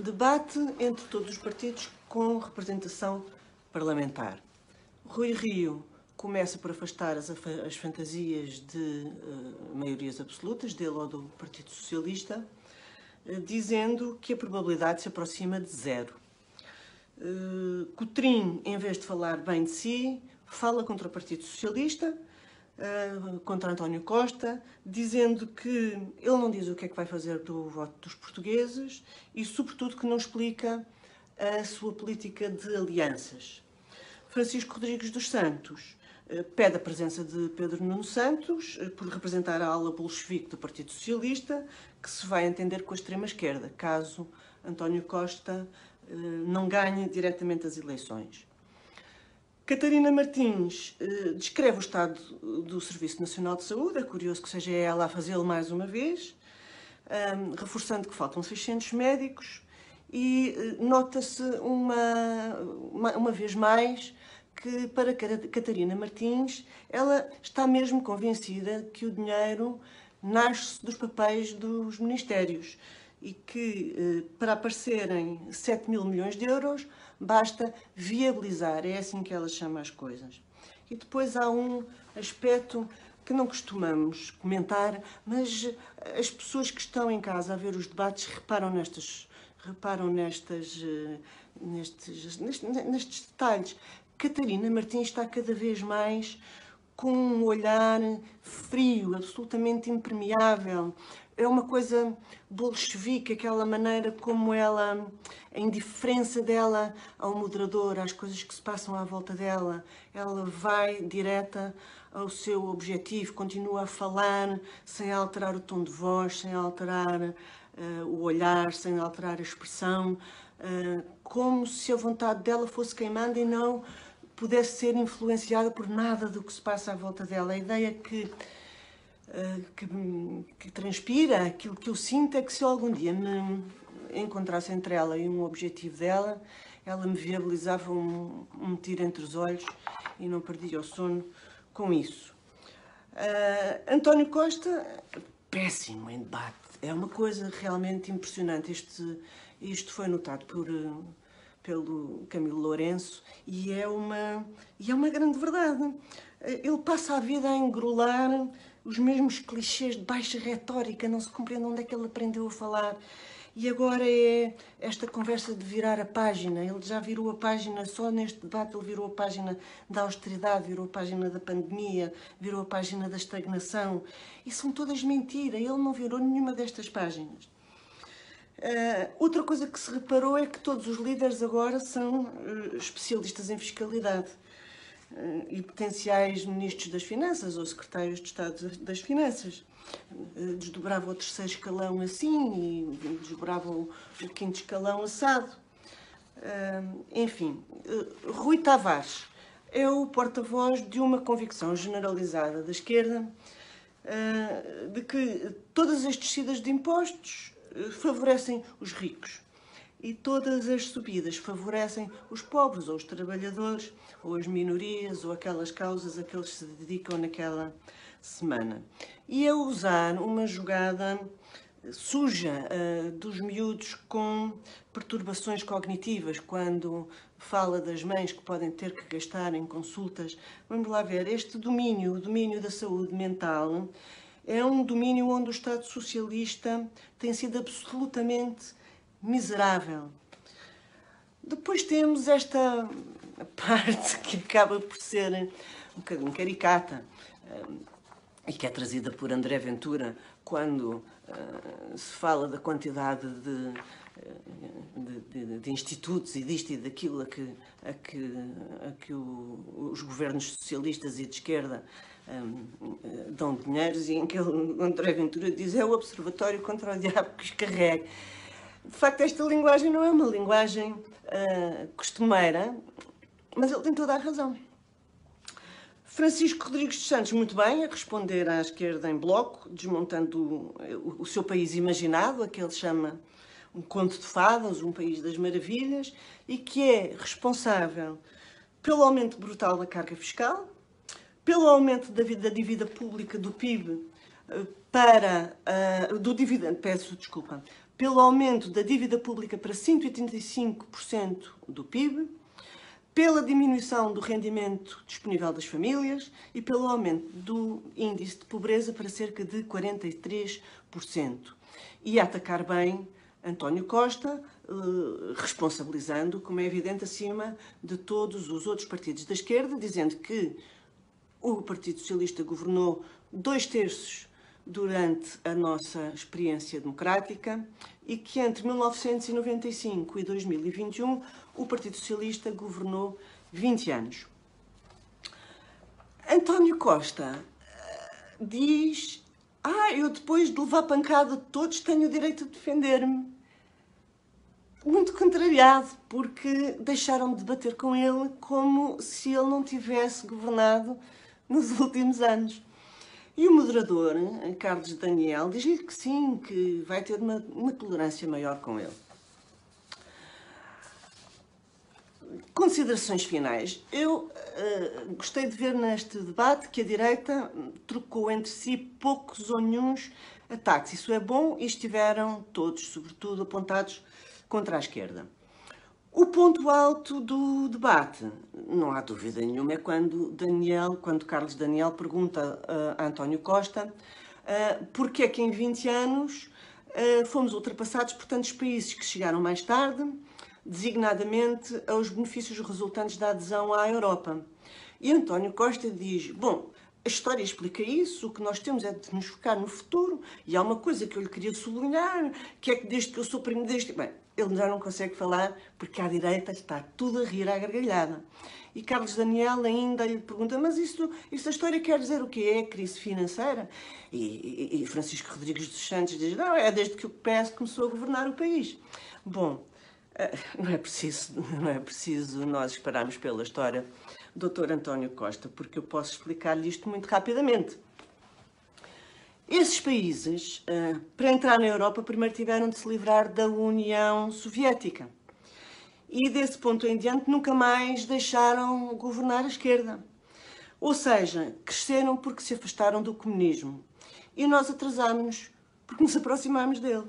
Debate entre todos os partidos com representação parlamentar. Rui Rio começa por afastar as, as fantasias de uh, maiorias absolutas, dele ou do Partido Socialista, uh, dizendo que a probabilidade se aproxima de zero. Uh, Cotrim, em vez de falar bem de si, fala contra o Partido Socialista, contra António Costa, dizendo que ele não diz o que é que vai fazer do voto dos portugueses e, sobretudo, que não explica a sua política de alianças. Francisco Rodrigues dos Santos eh, pede a presença de Pedro Nuno Santos eh, por representar a ala bolchevique do Partido Socialista, que se vai entender com a extrema-esquerda, caso António Costa não ganhe diretamente as eleições. Catarina Martins descreve o estado do Serviço Nacional de Saúde, é curioso que seja ela a fazê-lo mais uma vez, reforçando que faltam 600 médicos e nota-se uma, uma, uma vez mais que para Catarina Martins, ela está mesmo convencida que o dinheiro nasce dos papéis dos ministérios e que eh, para aparecerem 7 mil milhões de euros basta viabilizar, é assim que ela chama as coisas. E depois há um aspecto que não costumamos comentar, mas as pessoas que estão em casa a ver os debates reparam nestas, reparam nestas, eh, nestes, nestes, nestes detalhes. Catarina Martins está cada vez mais com um olhar frio, absolutamente impermeável. É uma coisa bolchevique, aquela maneira como ela, a indiferença dela ao moderador, às coisas que se passam à volta dela. Ela vai direta ao seu objetivo, continua a falar sem alterar o tom de voz, sem alterar uh, o olhar, sem alterar a expressão, uh, como se a vontade dela fosse queimando e não pudesse ser influenciada por nada do que se passa à volta dela. A ideia que, que, que, transpira, aquilo que eu sinto é que se eu algum dia me encontrasse entre ela e um objetivo dela, ela me viabilizava um, um tiro entre os olhos e não perdia o sono com isso. Uh, António Costa, péssimo em debate. É uma coisa realmente impressionante. Este, isto foi notado por, pelo Camilo Lourenço e é uma, e é uma grande verdade. Ele passa a vida a engrolar os mesmos clichês de baixa retórica, não se compreende onde é que ele aprendeu a falar. E agora é esta conversa de virar a página. Ele já virou a página, só neste debate ele virou a página da austeridade, virou a página da pandemia, virou a página da estagnação. E são todas mentiras. Ele não virou nenhuma destas páginas. Uh, outra coisa que se reparou é que todos os líderes agora são uh, especialistas em fiscalidade e potenciais ministros das Finanças ou secretários de Estado das Finanças. desdobravam o terceiro escalão assim e desdobravam o, quinto escalão assado. enfim, Rui Tavares é o porta-voz de uma convicção generalizada da esquerda de que todas as descidas de impostos favorecem os ricos e todas as subidas favorecem os pobres ou os trabalhadores ou as minorias ou aquelas causas a que eles se dedicam naquela semana. E a usar uma jogada suja uh, dos miúdos com perturbações cognitivas, quando fala das mães que podem ter que gastar em consultas. Vamos lá ver, este domínio, o domínio da saúde mental, é um domínio onde o Estado Socialista tem sido absolutamente miserável. Depois temos esta parte que acaba por ser um bocadinho caricata eh, e que é trazida por André Ventura quando uh, se fala da quantidade de, eh, de, de, de, institutos e disto e daquilo a que, a que, a que o, os governos socialistas e de esquerda um, dão dinheiros e em que André Ventura diz é o observatório contra o diabo que os carrega. De facto, esta linguagem não é uma linguagem uh, costumeira, mas ele tem toda a razão. Francisco Rodrigues dos Santos, muito bem, a responder à esquerda em bloco, desmontando o, o, seu país imaginado, a que ele chama um conto de fadas, um país das maravilhas, e que é responsável pelo aumento brutal da carga fiscal, pelo aumento da, da dívida pública do PIB eh, para uh, do dividendo, peço desculpa, pelo aumento da dívida pública para 185% do PIB, pela diminuição do rendimento disponível das famílias e pelo aumento do índice de pobreza para cerca de 43%. E a atacar bem António Costa, eh, responsabilizando, como é evidente, acima de todos os outros partidos da esquerda, dizendo que o Partido Socialista governou dois terços durante a nossa experiência democrática e que entre 1995 e 2021 o Partido Socialista governou 20 anos. António Costa eh, diz: Ah, eu depois de levar pancada de todos tenho o direito de defender-me. Muito contrariado, porque deixaram de debater com ele como se ele não tivesse governado nos últimos anos. E o moderador, Carlos Daniel, diz-lhe que sim, que vai ter uma, uma tolerância maior com ele. Considerações finais. Eu uh, gostei de ver neste debate que a direita trocou entre si poucos ou nenhums ataques. Isso é bom e estiveram todos, sobretudo, apontados contra a esquerda. O ponto alto do debate, não há dúvida nenhuma, é quando Daniel, quando Carlos Daniel pergunta a António Costa uh, porque é que em 20 anos uh, fomos ultrapassados por tantos países que chegaram mais tarde, designadamente aos benefícios resultantes da adesão à Europa. E António Costa diz: Bom, a história explica isso, o que nós temos é de nos focar no futuro, e há uma coisa que eu lhe queria sublinhar, que é que desde que eu sou primo deste. Bem, ele já não consegue falar porque à direita está tudo a rir à gargalhada. E Carlos Daniel ainda lhe pergunta: Mas isto, isto a história quer dizer o que é crise financeira? E, e, e, Francisco Rodrigues dos Santos diz: Não, é desde que o PS começou a governar o país. Bom, eh, não é preciso, não é preciso nós esperarmos pela história do Dr. António Costa, porque eu posso explicar-lhe isto muito rapidamente. Esses países, eh, para entrar na Europa, primeiro tiveram de se livrar da União Soviética. E desse ponto em diante nunca mais deixaram governar a esquerda. Ou seja, cresceram porque se afastaram do comunismo. E nós atrasámos-nos porque nos aproximámos dele.